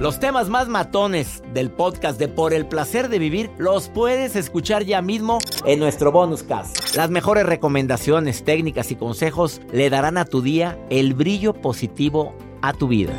Los temas más matones del podcast de Por el placer de vivir los puedes escuchar ya mismo en nuestro bonus cast. Las mejores recomendaciones, técnicas y consejos le darán a tu día el brillo positivo a tu vida.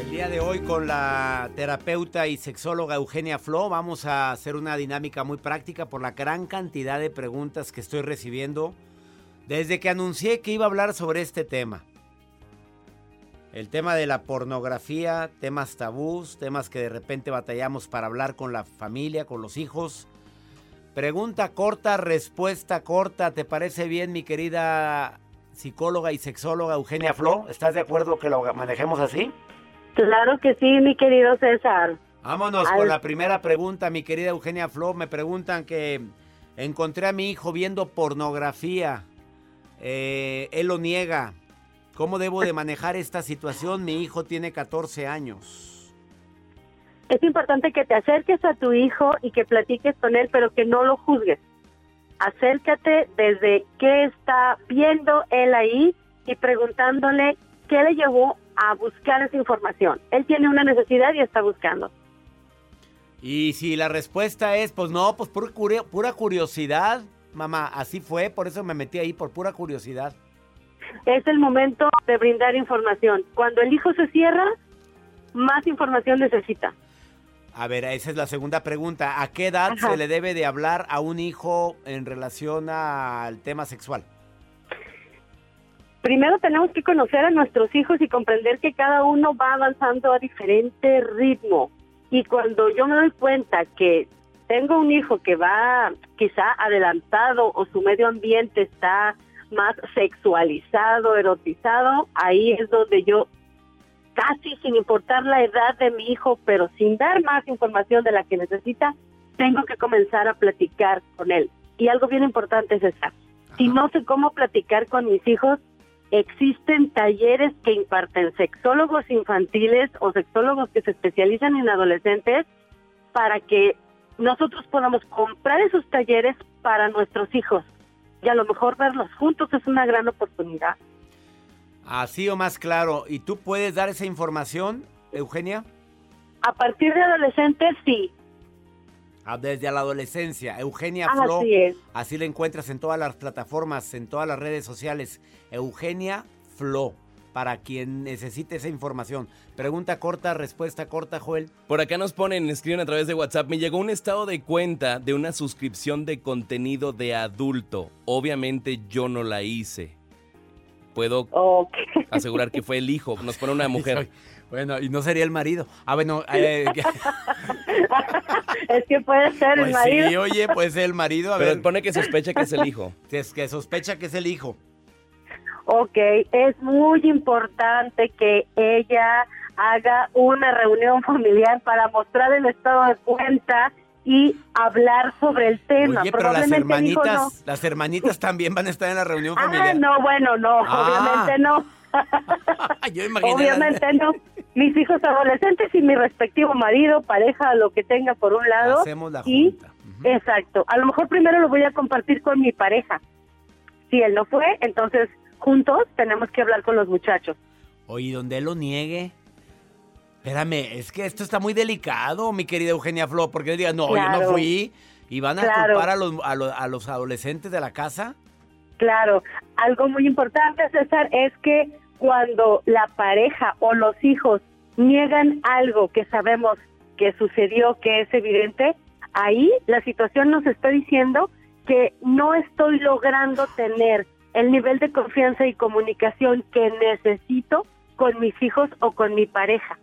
El día de hoy con la terapeuta y sexóloga Eugenia Flo vamos a hacer una dinámica muy práctica por la gran cantidad de preguntas que estoy recibiendo desde que anuncié que iba a hablar sobre este tema. El tema de la pornografía, temas tabús, temas que de repente batallamos para hablar con la familia, con los hijos. Pregunta corta, respuesta corta. ¿Te parece bien, mi querida psicóloga y sexóloga Eugenia Flo? ¿Estás de acuerdo que lo manejemos así? Claro que sí, mi querido César. Vámonos con la primera pregunta, mi querida Eugenia Flo. Me preguntan que encontré a mi hijo viendo pornografía. Eh, él lo niega. ¿Cómo debo de manejar esta situación? Mi hijo tiene 14 años. Es importante que te acerques a tu hijo y que platiques con él, pero que no lo juzgues. Acércate desde qué está viendo él ahí y preguntándole qué le llevó a buscar esa información. Él tiene una necesidad y está buscando. Y si la respuesta es, pues no, pues pura, pura curiosidad, mamá, así fue, por eso me metí ahí, por pura curiosidad. Es el momento de brindar información. Cuando el hijo se cierra, más información necesita. A ver, esa es la segunda pregunta. ¿A qué edad se le debe de hablar a un hijo en relación al tema sexual? Primero tenemos que conocer a nuestros hijos y comprender que cada uno va avanzando a diferente ritmo. Y cuando yo me doy cuenta que tengo un hijo que va quizá adelantado o su medio ambiente está más sexualizado, erotizado, ahí es donde yo casi sin importar la edad de mi hijo, pero sin dar más información de la que necesita, tengo que comenzar a platicar con él. Y algo bien importante es esta. Si no sé cómo platicar con mis hijos, existen talleres que imparten sexólogos infantiles o sexólogos que se especializan en adolescentes para que nosotros podamos comprar esos talleres para nuestros hijos y a lo mejor verlos juntos es una gran oportunidad. Así o más claro. ¿Y tú puedes dar esa información, Eugenia? A partir de adolescentes, sí. Ah, desde la adolescencia. Eugenia Flo. Así es. Así la encuentras en todas las plataformas, en todas las redes sociales. Eugenia Flo para quien necesite esa información. Pregunta corta, respuesta corta, Joel. Por acá nos ponen, escriben a través de WhatsApp, me llegó un estado de cuenta de una suscripción de contenido de adulto. Obviamente yo no la hice. Puedo asegurar que fue el hijo, nos pone una mujer. Bueno, y no sería el marido. Ah, bueno. Eh, es que puede ser el pues marido. Sí, oye, puede ser el marido. A Pero ver. pone que sospecha que es el hijo. Es que sospecha que es el hijo. Ok, es muy importante que ella haga una reunión familiar para mostrar el estado de cuenta y hablar sobre el tema. Oye, pero las hermanitas, no. las hermanitas también van a estar en la reunión Ah, familiar. no, bueno, no, Ah. obviamente no. Yo Obviamente no. Mis hijos adolescentes y mi respectivo marido, pareja, lo que tenga por un lado. Hacemos la y, junta. exacto. A lo mejor primero lo voy a compartir con mi pareja. Si él no fue, entonces juntos tenemos que hablar con los muchachos. Oye, donde él lo niegue. Espérame, es que esto está muy delicado, mi querida Eugenia Flo, porque él diga, no, yo no Claro. fui. Y van a Claro. culpar a los, a, los, a los adolescentes de la casa. Claro, algo muy importante, César, es que cuando la pareja o los hijos niegan algo que sabemos que sucedió, que es evidente, ahí la situación nos está diciendo que no estoy logrando tener el nivel de confianza y comunicación que necesito con mis hijos o con mi pareja.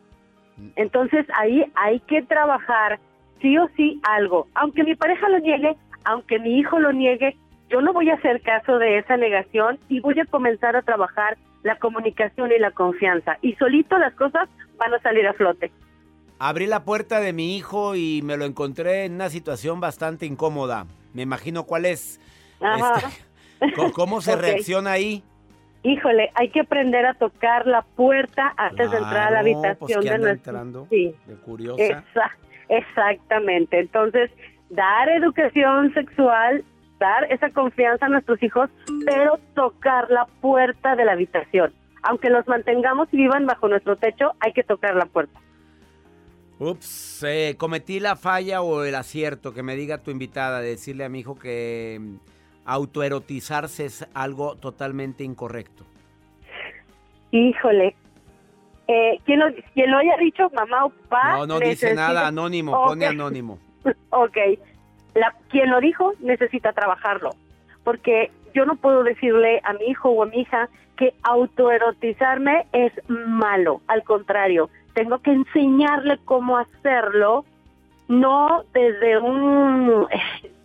Entonces ahí hay que trabajar sí o sí algo. Aunque mi pareja lo niegue, aunque mi hijo lo niegue, yo no voy a hacer caso de esa negación y voy a comenzar a trabajar la comunicación y la confianza. Y solito las cosas van a salir a flote. Abrí la puerta de mi hijo y me lo encontré en una situación bastante incómoda. Me imagino cuál es. Este, ¿Cómo se reacciona ahí? Híjole, hay que aprender a tocar la puerta antes de entrar a la pues, habitación de nuestro. sí. De curiosa. exactamente. Entonces, dar educación sexual, dar esa confianza a nuestros hijos, pero tocar la puerta de la habitación. Aunque los mantengamos y vivan bajo nuestro techo, hay que tocar la puerta. Ups, eh, cometí la falla o el acierto que me diga tu invitada, decirle a mi hijo que autoerotizarse es algo totalmente incorrecto. Híjole, eh, ¿quién, lo, lo haya dicho, mamá o papá? No, no dice nada, anónimo, pone anónimo. ok, la, quien lo dijo necesita trabajarlo, porque yo no puedo decirle a mi hijo o a mi hija que autoerotizarme es malo, al contrario, tengo que enseñarle cómo hacerlo, no desde un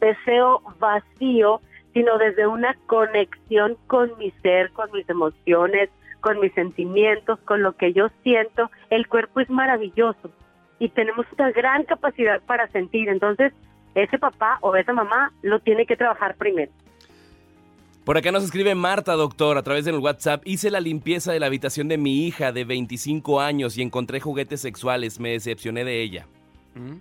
deseo vacío, sino desde una conexión con mi ser, con mis emociones, con mis sentimientos, con lo que yo siento. El cuerpo es maravilloso y tenemos una gran capacidad para sentir. Entonces, ese papá o esa mamá lo tiene que trabajar primero. Por acá nos escribe Marta, doctor, a través del WhatsApp. Hice la limpieza de la habitación de mi hija de 25 años y encontré juguetes sexuales. Me decepcioné de ella. ¿Mm?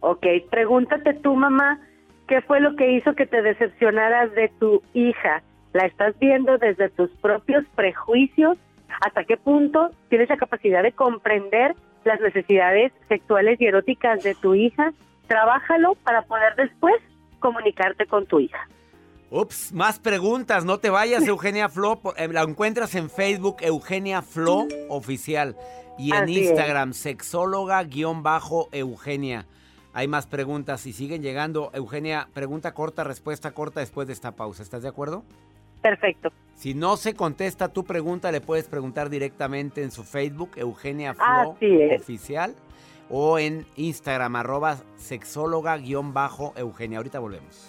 Ok, pregúntate tú, mamá, ¿qué fue lo que hizo que te decepcionaras de tu hija? ¿La estás viendo desde tus propios prejuicios? ¿Hasta qué punto tienes la capacidad de comprender las necesidades sexuales y eróticas de tu hija? Trabájalo para poder después comunicarte con tu hija. Ups, más preguntas, no te vayas, Eugenia Flo. Eh, la encuentras en Facebook, Eugenia Flo Oficial. Y en Instagram, sexóloga-eugenia. Hay más preguntas y siguen llegando. Eugenia, pregunta corta, respuesta corta después de esta pausa. ¿Estás de acuerdo? Perfecto. Si no se contesta tu pregunta, le puedes preguntar directamente en su Facebook, Eugenia Flo Oficial, o en Instagram, arroba sexóloga-eugenia. Ahorita volvemos.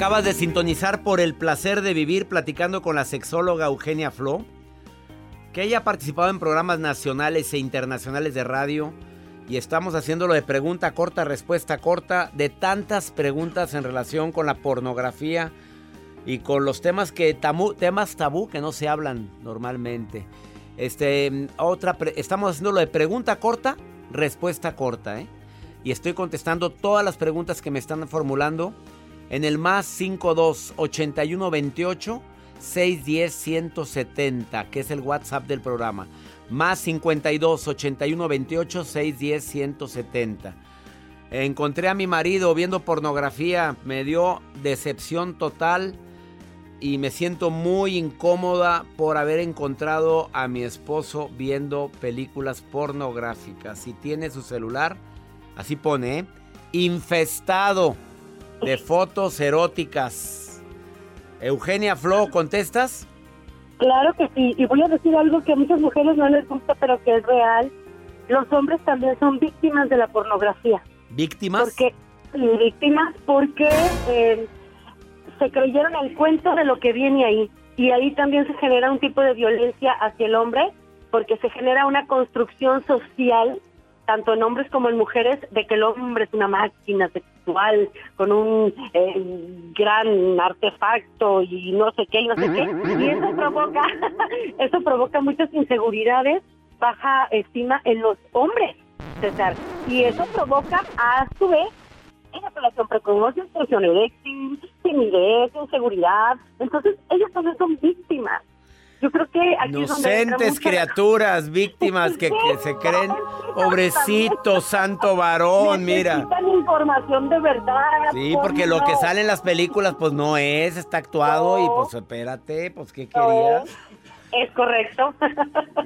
Acabas de sintonizar por el placer de vivir platicando con la sexóloga Eugenia Flo, que ella ha participado en programas nacionales e internacionales de radio y estamos haciéndolo de pregunta corta, respuesta corta, de tantas preguntas en relación con la pornografía y con los temas que temas tabú que no se hablan normalmente. Este, otra estamos haciéndolo de pregunta corta, respuesta corta, ¿eh? Y estoy contestando todas las preguntas que me están formulando en el más 52 81 28 610 170, que es el WhatsApp del programa. Más 52 81 28 610 170. Encontré a mi marido viendo pornografía, me dio decepción total y me siento muy incómoda por haber encontrado a mi esposo viendo películas pornográficas. Si tiene su celular, así pone, ¿eh? infestado de fotos eróticas. Eugenia Flo, ¿contestas? Claro que sí, y voy a decir algo que a muchas mujeres no les gusta, pero que es real. Los hombres también son víctimas de la pornografía. ¿Víctimas? Porque, víctimas porque eh, se creyeron el cuento de lo que viene ahí. Y ahí también se genera un tipo de violencia hacia el hombre, porque se genera una construcción social, tanto en hombres como en mujeres, de que el hombre es una máquina sexual con un eh, gran artefacto y no sé qué y no sé qué. Y eso provoca, eso provoca muchas inseguridades, baja estima en los hombres, César. Y eso provoca, a su vez, relación precoz, instrucción eréctil, timidez, inseguridad. Entonces, ellos también son víctimas. Yo creo que aquí Inocentes criaturas, víctimas que, se creen pobrecito, santo varón, mira. información de verdad. Sí, porque lo que sale en las películas pues no es, está actuado y pues espérate, pues ¿qué querías? Es correcto.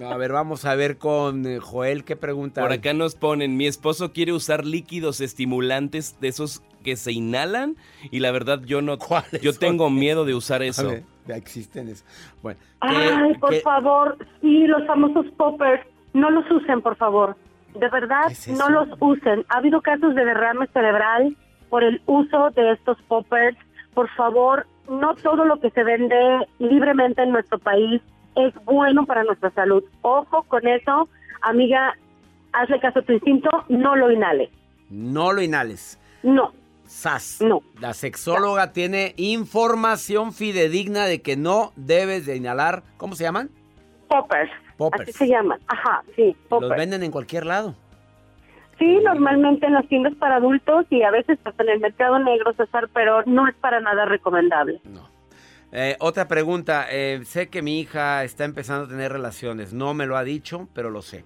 a ver, vamos a ver con eh, Joel qué pregunta. Por acá nos ponen, mi esposo quiere usar líquidos estimulantes de esos que se inhalan y la verdad yo no yo tengo miedo de usar eso. ya existen eso. Bueno, Ay, por favor, sí, los famosos poppers, no los usen, por favor. De verdad, no los usen. Ha habido casos de derrame cerebral por el uso de estos poppers. Por favor, no todo lo que se vende libremente en nuestro país es bueno para nuestra salud. Ojo con eso, amiga, hazle caso a tu instinto, no lo inhales. No lo inhales. No. SAS. No. La sexóloga tiene información fidedigna de que no debes de inhalar, ¿cómo se llaman? Poppers. Poppers. Así se llaman. Ajá, sí. Poppers. Los venden en cualquier lado. Sí, normalmente en las tiendas para adultos y a veces hasta en el mercado negro, César, pero no es para nada recomendable. No. Eh, otra pregunta. Eh, sé que mi hija está empezando a tener relaciones. No me lo ha dicho, pero lo sé.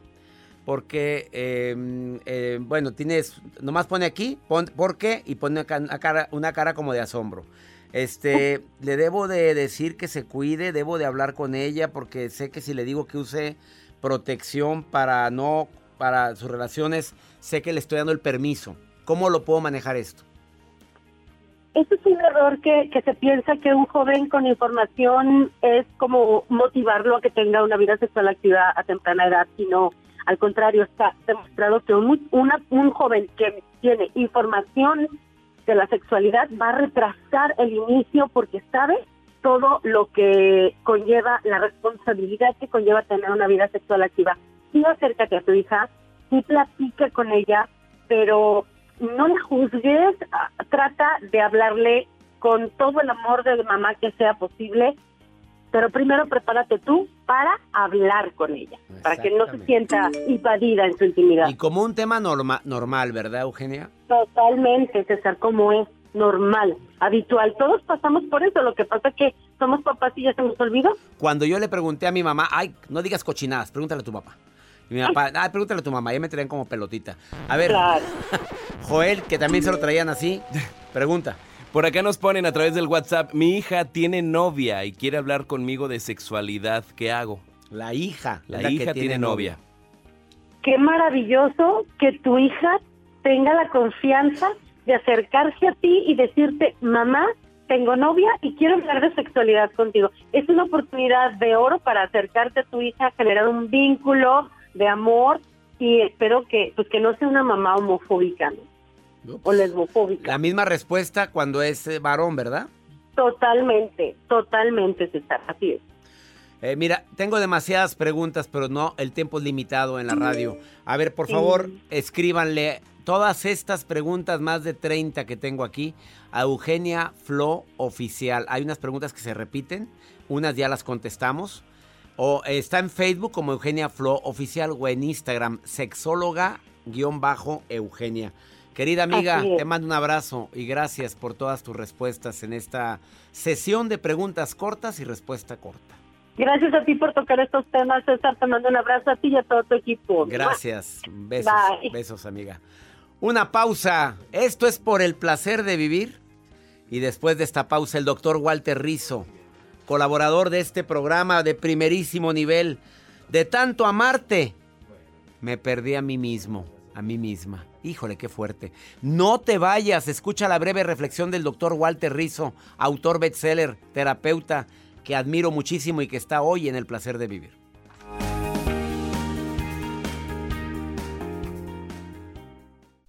Porque, em, eh, bueno, tienes, nomás pone aquí, ¿por qué? Y pone una cara, una cara como de asombro. Este, le debo de decir que se cuide, debo de hablar con ella porque sé que si le digo que use protección para no, para sus relaciones, sé que le estoy dando el permiso. ¿Cómo lo puedo manejar esto? Ese es un error que, que se piensa que un joven con información es como motivarlo a que tenga una vida sexual activa a temprana edad, sino al contrario, está demostrado que un, joven que tiene información de la sexualidad va a retrasar el inicio porque sabe todo lo que conlleva la responsabilidad que conlleva tener una vida sexual activa. Sí acércate a tu hija, sí platica con ella, pero no la juzgues, ah, trata de hablarle con todo el amor de mamá que sea posible, pero primero prepárate tú para hablar con ella, para que no se sienta invadida en su intimidad. Y como un tema norma normal, ¿verdad, Eugenia? Totalmente, César, como es normal, habitual. Todos pasamos por eso, lo que pasa es que somos papás y ya se nos olvidó. Cuando yo le pregunté a mi mamá, ay, no digas cochinadas, pregúntale a tu papá. Y mi papá, ah, pregúntale a tu mamá, ya me traían como pelotita. A ver, Joel, que también se lo traían así, pregunta. Por acá nos ponen a través del WhatsApp, mi hija tiene novia y quiere hablar conmigo de sexualidad, ¿qué hago? La hija. La, hija tiene, novia. Qué maravilloso que tu hija tenga la confianza de acercarse a ti y decirte, mamá, tengo novia y quiero hablar de sexualidad contigo. Es una oportunidad de oro para acercarte a tu hija, generar un vínculo, de amor y espero que pues que no sea una mamá homofóbica o lesbofóbica. La misma respuesta cuando es eh, varón, ¿verdad? Totalmente, totalmente, César, así es. Eh, mira, tengo demasiadas preguntas, pero no, el tiempo es limitado en la radio. A ver, por favor, escríbanle todas estas preguntas, más de 30 que tengo aquí, a Eugenia Flo Oficial. Hay unas preguntas que se repiten, unas ya las contestamos. O está en Facebook como Eugenia Flo Oficial o en Instagram, sexóloga-eugenia. Querida amiga, te mando un abrazo y gracias por todas tus respuestas en esta sesión de preguntas cortas y respuesta corta. Gracias a ti por tocar estos temas, César. Te mando un abrazo a ti y a todo tu equipo. Gracias. Besos, besos, amiga. Una pausa. Esto es por el placer de vivir. Y después de esta pausa, el doctor Walter Rizo colaborador de este programa de primerísimo nivel. De tanto amarte, me perdí a mí mismo, a mí misma. Híjole, qué fuerte. No te vayas, escucha la breve reflexión del doctor Walter Rizzo, autor bestseller, terapeuta, que admiro muchísimo y que está hoy en el placer de vivir.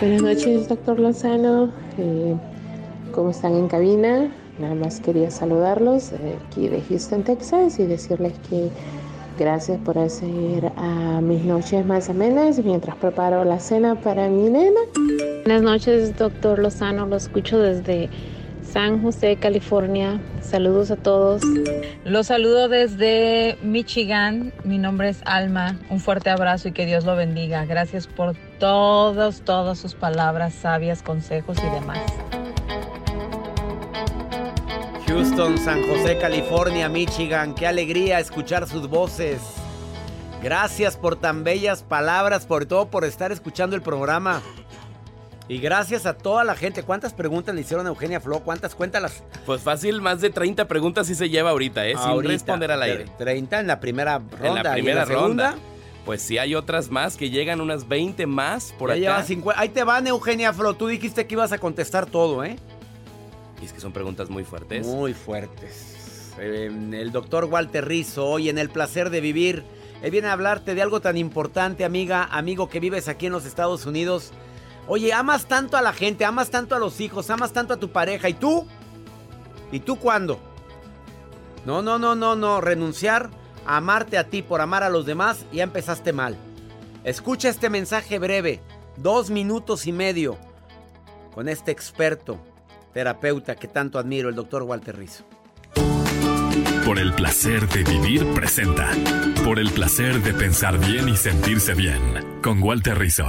Buenas noches, doctor Lozano. Eh, ¿Cómo están en cabina? Nada más quería saludarlos eh, aquí de Houston, Texas y decirles que gracias por hacer a mis noches más amenas mientras preparo la cena para mi nena. Buenas noches, doctor Lozano. Lo escucho desde San José, California. Saludos a todos. Los saludo desde Michigan. Mi nombre es Alma. Un fuerte abrazo y que Dios lo bendiga. Gracias por todos, todas sus palabras sabias, consejos y demás. Houston, San José, California, Michigan. Qué alegría escuchar sus voces. Gracias por tan bellas palabras, por todo por estar escuchando el programa. Y gracias a toda la gente. ¿Cuántas preguntas le hicieron a Eugenia Flo? ¿Cuántas? Cuéntalas. Pues fácil, más de 30 preguntas sí se lleva ahorita, ¿eh? Sin Ahorita, responder al aire. 30 en la primera ronda. En la ¿Y primera ronda. Pues sí hay otras más que llegan unas 20 más por 50. Ahí te van, Eugenia Flo. Tú dijiste que ibas a contestar todo, ¿eh? Y es que son preguntas muy fuertes. Muy fuertes. Eh, el doctor Walter Rizzo, hoy en El Placer de Vivir, él viene a hablarte de algo tan importante, amiga, amigo que vives aquí en los Estados Unidos. Oye, amas tanto a la gente, amas tanto a los hijos, amas tanto a tu pareja. ¿Y tú? ¿Y tú cuándo? No, no, no, no, no. Renunciar a amarte a ti por amar a los demás, ya empezaste mal. Escucha este mensaje breve, dos minutos y medio, con este experto, terapeuta que tanto admiro, el doctor Walter Rizzo. Por el placer de vivir presenta. Por el placer de pensar bien y sentirse bien. Con Walter Rizzo.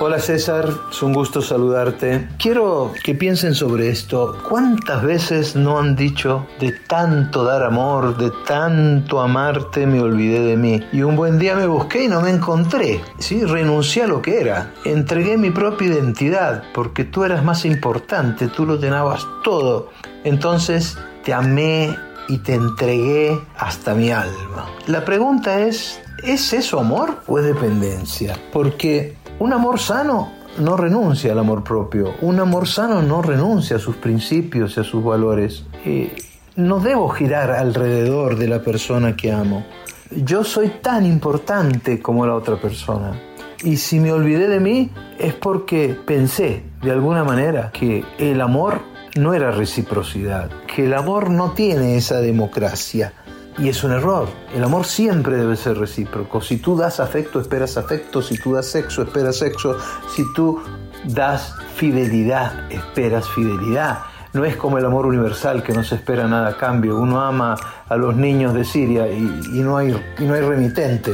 Hola César, es un gusto saludarte. Quiero que piensen sobre esto. ¿Cuántas veces no han dicho de tanto dar amor, de tanto amarte, me olvidé de mí? Y un buen día me busqué y no me encontré. Sí, renuncié a lo que era. Entregué mi propia identidad porque tú eras más importante, tú lo llenabas todo. Entonces te amé y te entregué hasta mi alma. La pregunta es, ¿es eso amor o es dependencia? Porque un amor sano no renuncia al amor propio. Un amor sano no renuncia a sus principios y a sus valores. Eh, no debo girar alrededor de la persona que amo. Yo soy tan importante como la otra persona. Y si me olvidé de mí es porque pensé de alguna manera que el amor no era reciprocidad, que el amor no tiene esa democracia. Y es un error. El amor siempre debe ser recíproco. Si tú das afecto, esperas afecto. Si tú das sexo, esperas sexo. Si tú das fidelidad, esperas fidelidad. No es como el amor universal que no se espera nada a cambio. Uno ama a los niños de Siria y, no, hay, y no hay remitente.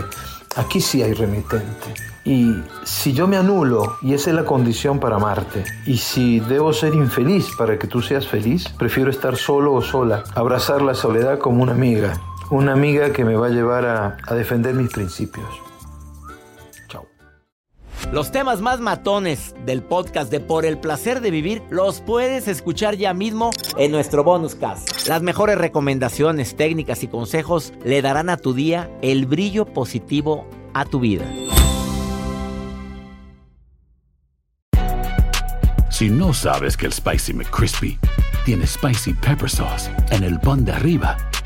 Aquí sí hay remitente. Y si yo me anulo, y esa es la condición para amarte, y si debo ser infeliz para que tú seas feliz, prefiero estar solo o sola, abrazar la soledad como una amiga, una amiga que me va a llevar a, a defender mis principios. Chao. Los temas más matones del podcast de Por el placer de vivir los puedes escuchar ya mismo en nuestro bonus cast. Las mejores recomendaciones, técnicas y consejos le darán a tu día el brillo positivo a tu vida. Si no sabes que el Spicy McCrispy tiene Spicy Pepper Sauce en el pan de arriba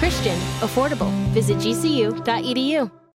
Christian, affordable. Visit gcu.edu.